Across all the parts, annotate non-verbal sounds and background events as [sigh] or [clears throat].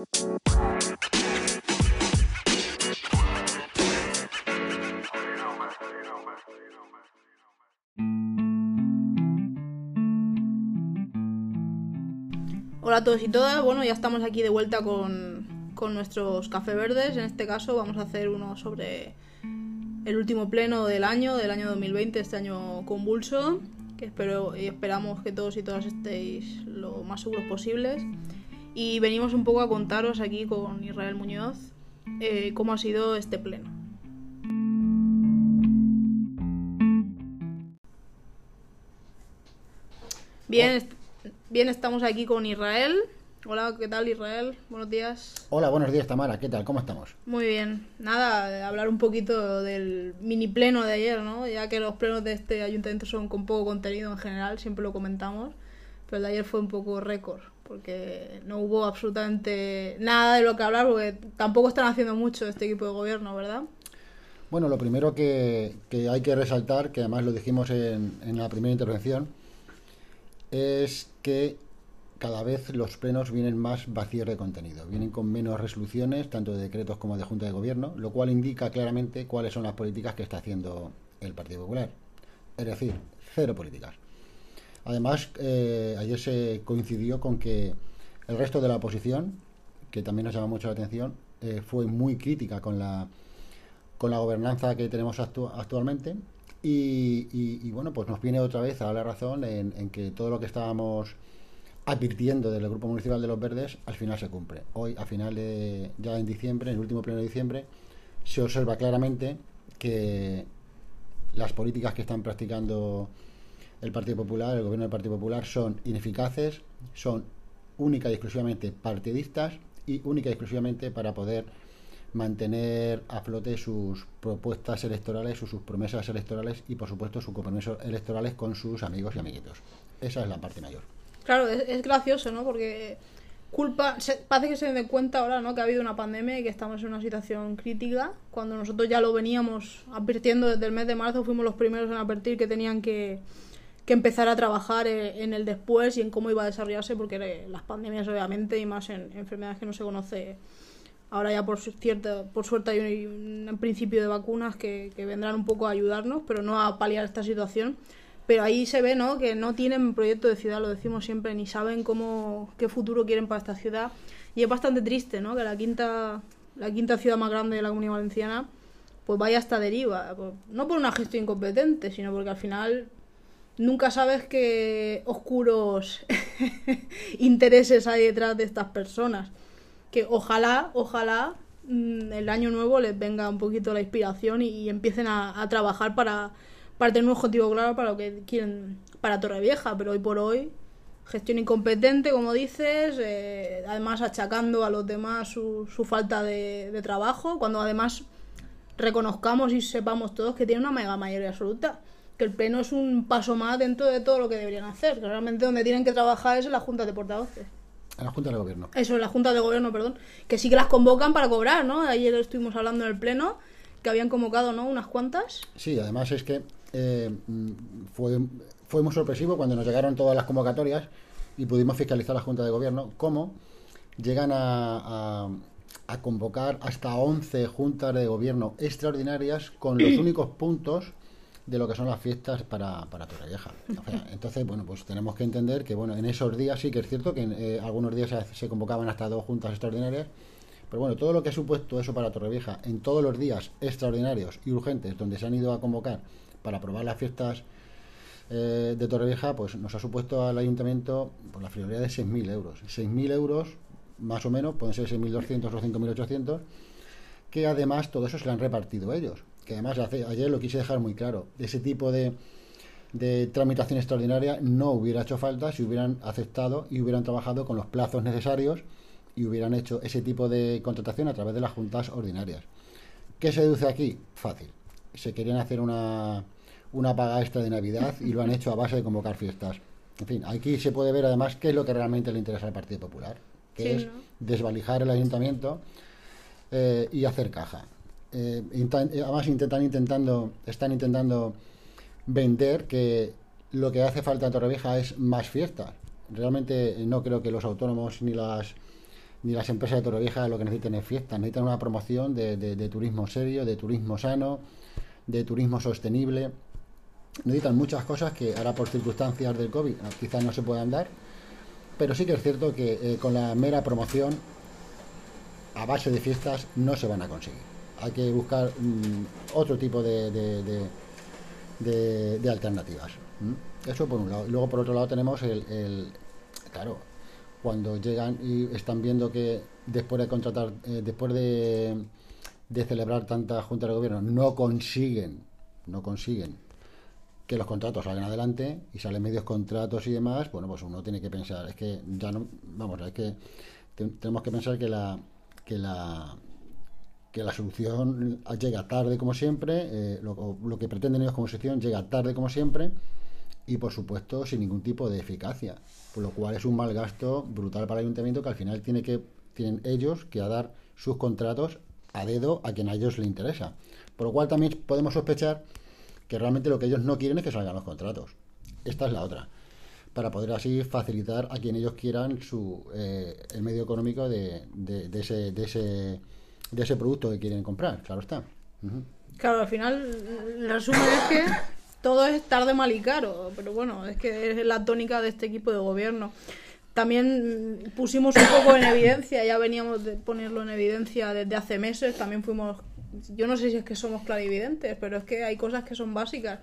Hola a todos y todas, bueno, ya estamos aquí de vuelta con, con nuestros café verdes. En este caso vamos a hacer uno sobre el último pleno del año, del año 2020, este año convulso, que espero y esperamos que todos y todas estéis lo más seguros posibles. Y venimos un poco a contaros aquí con Israel Muñoz eh, cómo ha sido este pleno. Bien, est- bien, estamos aquí con Israel. Hola, ¿qué tal Israel? Buenos días. Hola, buenos días Tamara, ¿qué tal? ¿Cómo estamos? Muy bien. Nada, hablar un poquito del mini pleno de ayer, ¿no? Ya que los plenos de este ayuntamiento son con poco contenido en general, siempre lo comentamos. Pero el de ayer fue un poco récord, porque no hubo absolutamente nada de lo que hablar, porque tampoco están haciendo mucho este equipo de gobierno, ¿verdad? Bueno, lo primero que, hay que resaltar, que además lo dijimos en, en la primera intervención, es que cada vez los plenos vienen más vacíos de contenido, vienen con menos resoluciones, tanto de decretos como de Junta de Gobierno, lo cual indica claramente cuáles son las políticas que está haciendo el Partido Popular. Es decir, cero políticas. Además, eh, ayer se coincidió con que el resto de la oposición, que también nos llama mucho la atención, eh, fue muy crítica con la, con la gobernanza que tenemos actu- actualmente. Y, bueno, pues nos viene otra vez a la razón en, en que todo lo que estábamos advirtiendo del Grupo Municipal de los Verdes al final se cumple. Hoy, a final de, ya en diciembre, en el último pleno de diciembre, se observa claramente que las políticas que están practicando el Partido Popular, el gobierno del Partido Popular, son ineficaces, son única y exclusivamente partidistas y única y exclusivamente para poder mantener a flote sus propuestas electorales o sus promesas electorales y por supuesto sus compromisos electorales con sus amigos y amiguitos. Esa es la parte mayor. Claro, es, es gracioso, ¿no? Porque culpa, se- parece que se den cuenta ahora, ¿no? Que ha habido una pandemia y que estamos en una situación crítica, cuando nosotros ya lo veníamos advirtiendo desde el mes de marzo, fuimos los primeros en advertir que tenían que, que empezar a trabajar eh, en el después y en cómo iba a desarrollarse, porque eh, las pandemias obviamente y más en enfermedades que no se conoce Ahora ya por cierto, por suerte hay un, un principio de vacunas que, que vendrán un poco a ayudarnos, pero no a paliar esta situación. Pero ahí se ve, ¿no? Que no tienen proyecto de ciudad, lo decimos siempre, ni saben cómo qué futuro quieren para esta ciudad. Y es bastante triste, ¿no? Que la quinta la quinta ciudad más grande de la Comunidad Valenciana pues vaya hasta deriva, Pues, no por una gestión incompetente, sino porque al final nunca sabes qué oscuros [laughs] intereses hay detrás de estas personas. Que ojalá, ojalá mm, el año nuevo les venga un poquito la inspiración y, empiecen a, a trabajar para, para tener un objetivo claro para lo que quieren para Torrevieja, pero hoy por hoy gestión incompetente, como dices, eh, además achacando a los demás su, su falta de, de trabajo, cuando además reconozcamos y sepamos todos que tiene una mega mayoría absoluta, que el pleno es un paso más dentro de todo lo que deberían hacer, que realmente donde tienen que trabajar es en la Junta de Portavoces. En la Junta de Gobierno. Eso, en la Junta de Gobierno, perdón. Que sí que las convocan para cobrar, ¿no? Ayer estuvimos hablando en el Pleno que habían convocado, ¿no? Unas cuantas. Sí, además es que eh, fue, fue muy sorpresivo cuando nos llegaron todas las convocatorias y pudimos fiscalizar la Junta de Gobierno cómo llegan a, a- a convocar hasta 11 juntas de gobierno extraordinarias con los [clears throat] únicos puntos de lo que son las fiestas para, para Torrevieja. Entonces, bueno, pues tenemos que entender que, bueno, en esos días sí que es cierto que eh, algunos días se, se convocaban hasta dos juntas extraordinarias, pero bueno, todo lo que ha supuesto eso para Torrevieja en todos los días extraordinarios y urgentes donde se han ido a convocar para aprobar las fiestas eh, de Torrevieja, pues nos ha supuesto al ayuntamiento pues, la friolera de 6.000 euros. 6.000 euros, más o menos, pueden ser 6.200 o 5.800, que además todo eso se lo han repartido ellos. Que además hace- ayer lo quise dejar muy claro. Ese tipo de, de tramitación extraordinaria no hubiera hecho falta si hubieran aceptado y hubieran trabajado con los plazos necesarios y hubieran hecho ese tipo de contratación a través de las juntas ordinarias. ¿Qué se deduce aquí? Fácil. Se querían hacer una, una paga extra de Navidad y lo han hecho a base de convocar fiestas. En fin, aquí se puede ver además qué es lo que realmente le interesa al Partido Popular, que Sí, es ¿no? desvalijar el ayuntamiento eh, y hacer caja. Eh, eh, además intentan intentando, están intentando vender que lo que hace falta en Torrevieja es más fiestas. Realmente eh, no creo que los autónomos ni las ni las empresas de Torrevieja lo que necesitan es fiestas, necesitan una promoción de, turismo serio, de turismo sano, de turismo sostenible. Necesitan muchas cosas que ahora por circunstancias del COVID quizás no se puedan dar, pero sí que es cierto que con la mera promoción a base de fiestas no se van a conseguir. Hay que buscar mm, otro tipo de, de, alternativas. Eso por un lado. Y luego por otro lado tenemos el, claro, cuando llegan y están viendo que después de contratar, eh, después de, de celebrar tanta junta de gobierno, no consiguen, no consiguen que los contratos salgan adelante y salen medios contratos y demás, bueno, pues uno tiene que pensar, es que ya no, vamos, es que tenemos que pensar que la que la que la solución llega tarde como siempre, eh, lo, que pretenden ellos como solución llega tarde como siempre y por supuesto sin ningún tipo de eficacia, por lo cual es un mal gasto brutal para el ayuntamiento que al final tiene que tienen ellos que dar sus contratos a dedo a quien a ellos le interesa. Por lo cual también podemos sospechar que realmente lo que ellos no quieren es que salgan los contratos. Esta es la otra. Para poder así facilitar a quien ellos quieran su, eh, el medio económico de, de, ese, de, ese, de ese producto que quieren comprar, claro está. Claro, al final el resumen es que todo es tarde, mal y caro, pero bueno, es que es la tónica de este equipo de gobierno. También pusimos un poco en evidencia, ya veníamos de ponerlo en evidencia desde hace meses, también fuimos yo no sé si es que somos clarividentes, pero es que hay cosas que son básicas.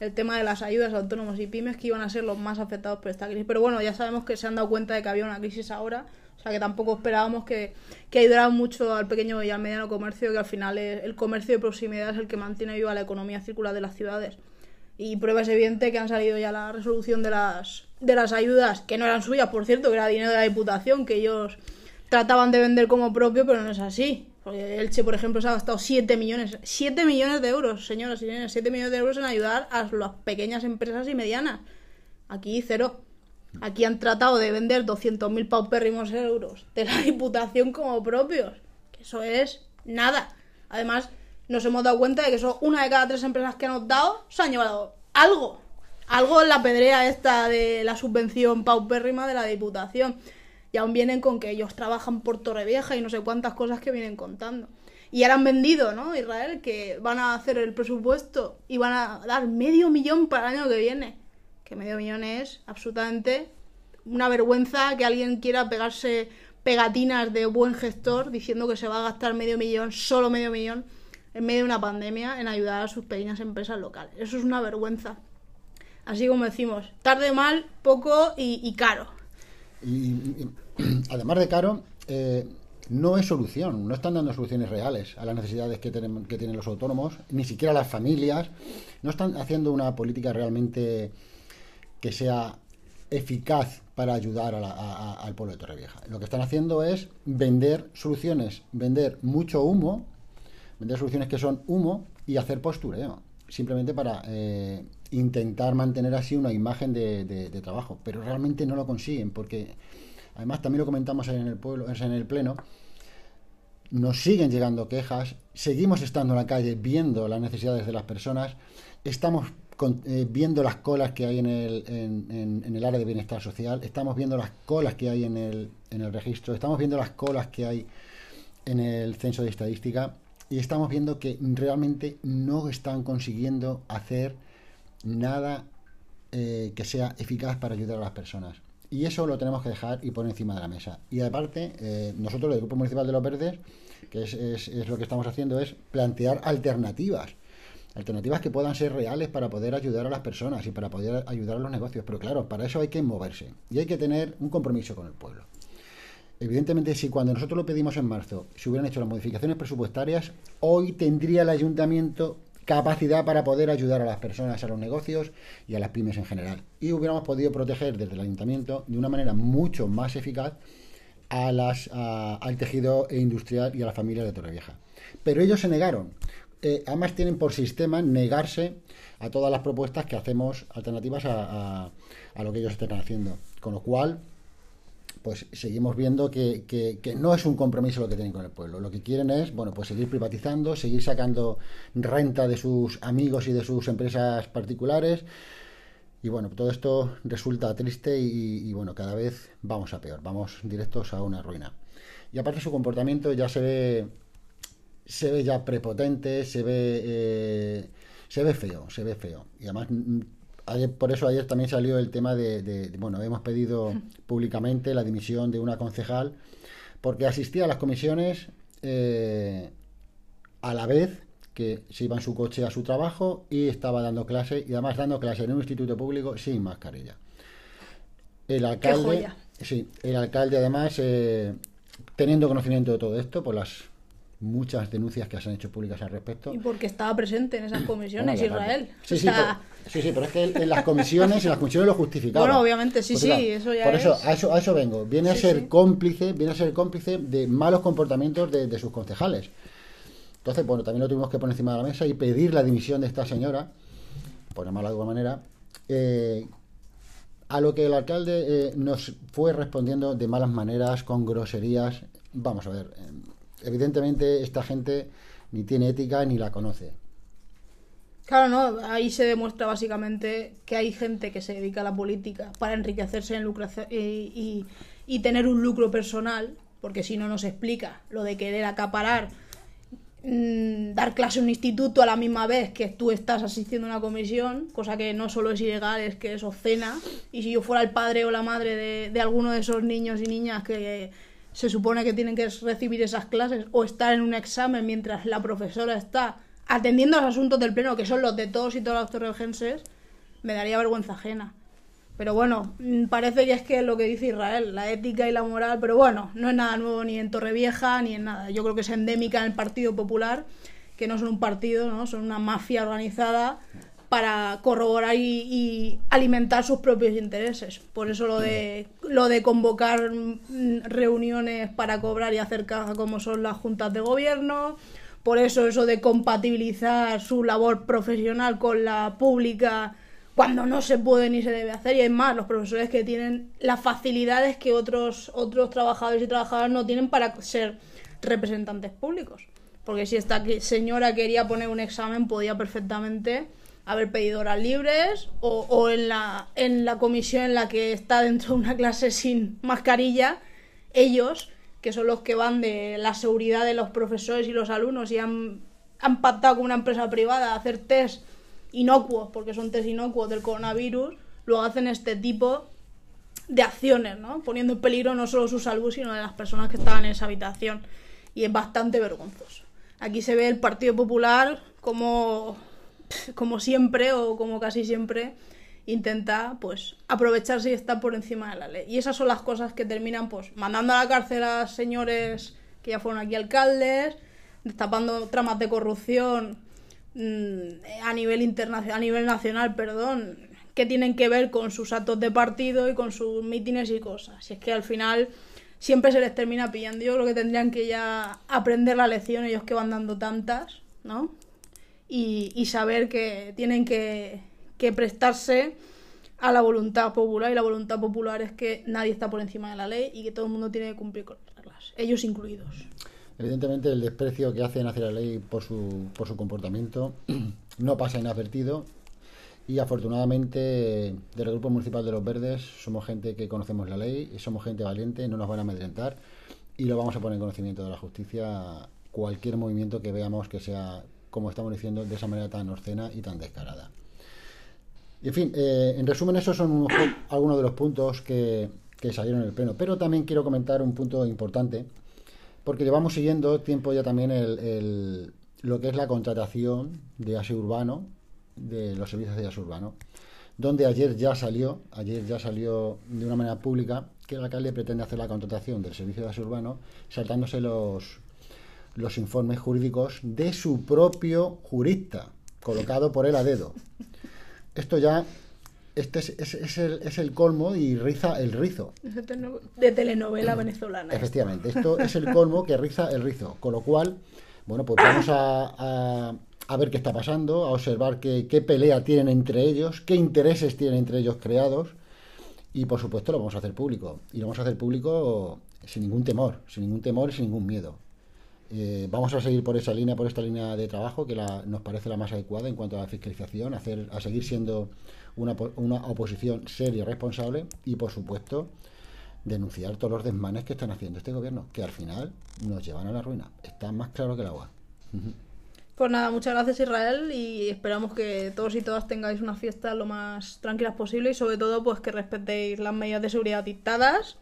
El tema de las ayudas a autónomos y pymes que iban a ser los más afectados por esta crisis. Pero bueno, ya sabemos que se han dado cuenta de que había una crisis ahora. Sea que tampoco esperábamos que, que mucho al pequeño y al mediano comercio, que al final el comercio de proximidad es el que mantiene viva la economía circular de las ciudades. Y prueba es evidente que han salido ya la resolución de las, de las ayudas, que no eran suyas, por cierto, que era dinero de la Diputación, que ellos trataban de vender como propio, pero no es así. Porque Elche, por ejemplo, se ha gastado 7 millones, 7 millones de euros, señoras y señores, 7 millones de euros en ayudar a las pequeñas empresas y medianas. Aquí cero. Aquí han tratado de vender 200.000 paupérrimos euros de la Diputación como propios. Que eso es nada. Además, nos hemos dado cuenta de que son una de cada tres empresas que han optado se han llevado algo. Algo en la pedrea esta de la subvención paupérrima de la Diputación y aún vienen con que ellos trabajan por Torrevieja y no sé cuántas cosas que vienen contando. Y ahora han vendido, ¿no? Israel, que van a hacer el presupuesto y van a dar medio millón para el año que viene. Medio millón es absolutamente una vergüenza que alguien quiera pegarse pegatinas de buen gestor diciendo que se va a gastar medio millón, solo medio millón, en medio de una pandemia en ayudar a sus pequeñas empresas locales. Eso es una vergüenza. Así como decimos, tarde mal, poco y, caro. y, [clears throat] además de caro, eh, no es solución, no están dando soluciones reales a las necesidades que, tienen, que tienen los autónomos, ni siquiera las familias, no están haciendo una política realmente que sea eficaz para ayudar al pueblo de Torrevieja. Lo que están haciendo es vender soluciones, vender mucho humo, vender soluciones que son humo y hacer postureo, simplemente para eh, intentar mantener así una imagen de trabajo, pero realmente no lo consiguen porque Además, también lo comentamos en el pueblo, en el pleno. Nos siguen llegando quejas, seguimos estando en la calle viendo las necesidades de las personas, estamos eh, viendo las colas que hay en el, en, el área de bienestar social, estamos viendo las colas que hay en el, en el registro, estamos viendo las colas que hay en el censo de estadística y estamos viendo que realmente no están consiguiendo hacer nada eh, que sea eficaz para ayudar a las personas. Y eso lo tenemos que dejar y poner encima de la mesa. Y aparte, eh, nosotros, el Grupo Municipal de los Verdes, que es, lo que estamos haciendo, es plantear alternativas. Alternativas que puedan ser reales para poder ayudar a las personas y para poder ayudar a los negocios. Pero claro, para eso hay que moverse y hay que tener un compromiso con el pueblo. Evidentemente, si cuando nosotros lo pedimos en marzo se hubieran hecho las modificaciones presupuestarias, hoy tendría el ayuntamiento capacidad para poder ayudar a las personas, a los negocios y a las pymes en general. Y hubiéramos podido proteger desde el ayuntamiento de una manera mucho más eficaz a las, al tejido industrial y a la familia de Torrevieja. Pero ellos se negaron. Eh, además tienen por sistema negarse a todas las propuestas que hacemos alternativas a, lo que ellos están haciendo. Con lo cual, pues seguimos viendo que, no es un compromiso lo que tienen con el pueblo. Lo que quieren es, bueno, pues seguir privatizando, seguir sacando renta de sus amigos y de sus empresas particulares. Y bueno, todo esto resulta triste y, bueno, cada vez vamos a peor, vamos directos a una ruina. Y aparte su comportamiento ya se ve, se ve ya prepotente, se ve, eh, se ve feo, se ve feo. Y además, mm, ayer, por eso ayer también salió el tema de, de- de- bueno, hemos pedido [laughs] públicamente la dimisión de una concejal porque asistía a las comisiones eh, a la vez que se iba en su coche a su trabajo y estaba dando clase y además dando clase en un instituto público sin mascarilla. El alcalde, sí, el alcalde además eh, teniendo conocimiento de todo esto por las muchas denuncias que se han hecho públicas al respecto. Y porque estaba presente en esas comisiones, Bueno, Israel. Sí, O sí, pero, sí, sí, pero es que en las [laughs] comisiones, en las comisiones lo justificaba. Bueno, obviamente, sí, sí, eso ya Por eso, es. a eso, a eso vengo. Viene a ser sí. cómplice, viene a ser cómplice de malos comportamientos de, de sus concejales. Entonces, bueno, también lo tuvimos que poner encima de la mesa y pedir la dimisión de esta señora, por llamarla de alguna manera, eh, a lo que el alcalde eh, nos fue respondiendo de malas maneras, con groserías. Vamos a ver, eh, evidentemente esta gente ni tiene ética ni la conoce. Claro, no, ahí se demuestra básicamente que hay gente que se dedica a la política para enriquecerse en y, y- y tener un lucro personal, porque si no, no se explica lo de querer acaparar, mm, dar clase en un instituto a la misma vez que tú estás asistiendo a una comisión, cosa que no solo es ilegal, es que es obscena. Y si yo fuera el padre o la madre de alguno de esos niños y niñas que se supone que tienen que recibir esas clases o estar en un examen mientras la profesora está atendiendo los asuntos del pleno, que son los de todos y todas los torreojenses, me daría vergüenza ajena. Pero bueno, mm, parece que es que lo que dice Israel, la ética y la moral, pero bueno, no es nada nuevo ni en Torrevieja ni en nada. Yo creo que es endémica en el Partido Popular, que no son un partido, ¿no? son una mafia organizada para corroborar y, alimentar sus propios intereses. Por eso lo de lo de convocar mm, reuniones para cobrar y hacer caja como son las juntas de gobierno, por eso eso de compatibilizar su labor profesional con la pública cuando no se puede ni se debe hacer. Y es más los profesores que tienen las facilidades que otros otros trabajadores y trabajadoras no tienen para ser representantes públicos. Porque si esta señora quería poner un examen podía perfectamente haber pedido horas libres o, en la en la comisión en la que está dentro de una clase sin mascarilla ellos que son los que van de la seguridad de los profesores y los alumnos y han, han pactado con una empresa privada a hacer test inocuos, porque son test inocuos del coronavirus, luego hacen este tipo de acciones, ¿no? Poniendo en peligro no solo su salud, sino de las personas que estaban en esa habitación. Y es bastante vergonzoso. Aquí se ve el Partido Popular como, como siempre o como casi siempre intenta pues aprovecharse y estar por encima de la ley. Y esas son las cosas que terminan pues mandando a la cárcel a señores que ya fueron aquí alcaldes, destapando tramas de corrupción mm, a nivel internacional, a nivel nacional, perdón, que tienen que ver con sus actos de partido y con sus mítines y cosas. Y es que al final siempre se les termina pillando. Yo creo que tendrían que ya aprender la lección ellos que van dando tantas, ¿no? Y, saber que tienen que, que prestarse a la voluntad popular y la voluntad popular es que nadie está por encima de la ley y que todo el mundo tiene que cumplir con las reglas, ellos incluidos. Evidentemente el desprecio que hacen hacia la ley por su, por su comportamiento [clears throat] no pasa inadvertido y afortunadamente del Grupo Municipal de los Verdes somos gente que conocemos la ley y somos gente valiente, no nos van a amedrentar y lo vamos a poner en conocimiento de la justicia cualquier movimiento que veamos que sea, como estamos diciendo, de esa manera tan obscena y tan descarada. En fin, eh, en resumen, esos son algunos de los puntos que, salieron en el pleno. Pero también quiero comentar un punto importante, porque llevamos siguiendo tiempo ya también lo que es la contratación de ASE Urbano, de los servicios de ASE Urbano, donde ayer ya salió, ayer ya salió de una manera pública que el alcalde pretende hacer la contratación del servicio de ASE Urbano saltándose los, los informes jurídicos de su propio jurista, colocado por él a dedo. Esto ya, este es, es- es el, es el colmo y riza el rizo. De telenovela venezolana. Efectivamente, esto es el colmo que riza el rizo. Con lo cual, bueno, pues vamos a, a- a ver qué está pasando, a observar qué, qué pelea tienen entre ellos, qué intereses tienen entre ellos creados. Y por supuesto lo vamos a hacer público. Y lo vamos a hacer público sin ningún temor, sin ningún temor y sin ningún miedo. Eh, vamos a seguir por esa línea, por esta línea de trabajo que la- nos parece la más adecuada en cuanto a la fiscalización, hacer, a seguir siendo una, una oposición seria y responsable y, por supuesto, denunciar todos los desmanes que están haciendo este gobierno, que al final nos llevan a la ruina. Está más claro que el agua. Pues nada, muchas gracias Israel y esperamos que todos y todas tengáis una fiesta lo más tranquilas posible y sobre todo pues que respetéis las medidas de seguridad dictadas,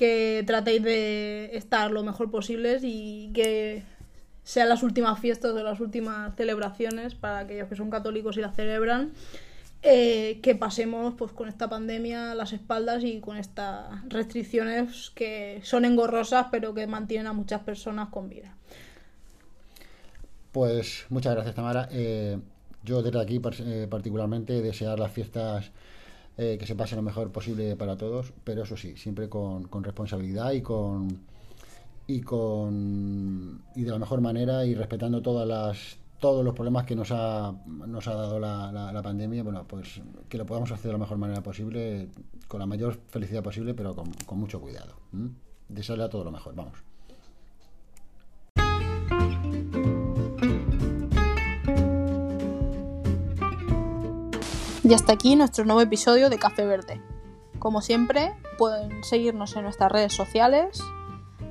que tratéis de estar lo mejor posibles y que sean las últimas fiestas o las últimas celebraciones para aquellos que son católicos y las celebran, eh, que pasemos pues con esta pandemia las espaldas y con estas restricciones que son engorrosas pero que mantienen a muchas personas con vida. Pues muchas gracias, Tamara. Eh, yo desde aquí eh, particularmente desear las fiestas eh, que se pasen lo mejor posible para todos, pero eso sí, siempre con, responsabilidad y con y con y de la mejor manera y respetando todas las todos los problemas que nos ha, nos ha dado la, la, pandemia, bueno, pues que lo podamos hacer de la mejor manera posible, con la mayor felicidad posible, pero con, con mucho cuidado. Desearle a todo lo mejor, vamos. Y hasta aquí nuestro nuevo episodio de Café Verde. Como siempre, pueden seguirnos en nuestras redes sociales,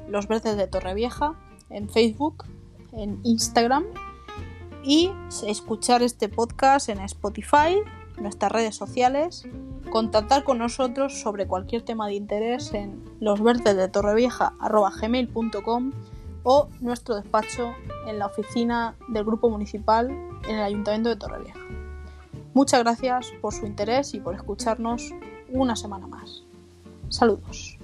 Los Verdes de Torrevieja, en Facebook, en Instagram y escuchar este podcast en Spotify, nuestras redes sociales, contactar con nosotros sobre cualquier tema de interés en losverdesdetorrevieja.gmail.com o nuestro despacho en la oficina del Grupo Municipal en el Ayuntamiento de Torrevieja. Muchas gracias por su interés y por escucharnos una semana más. Saludos.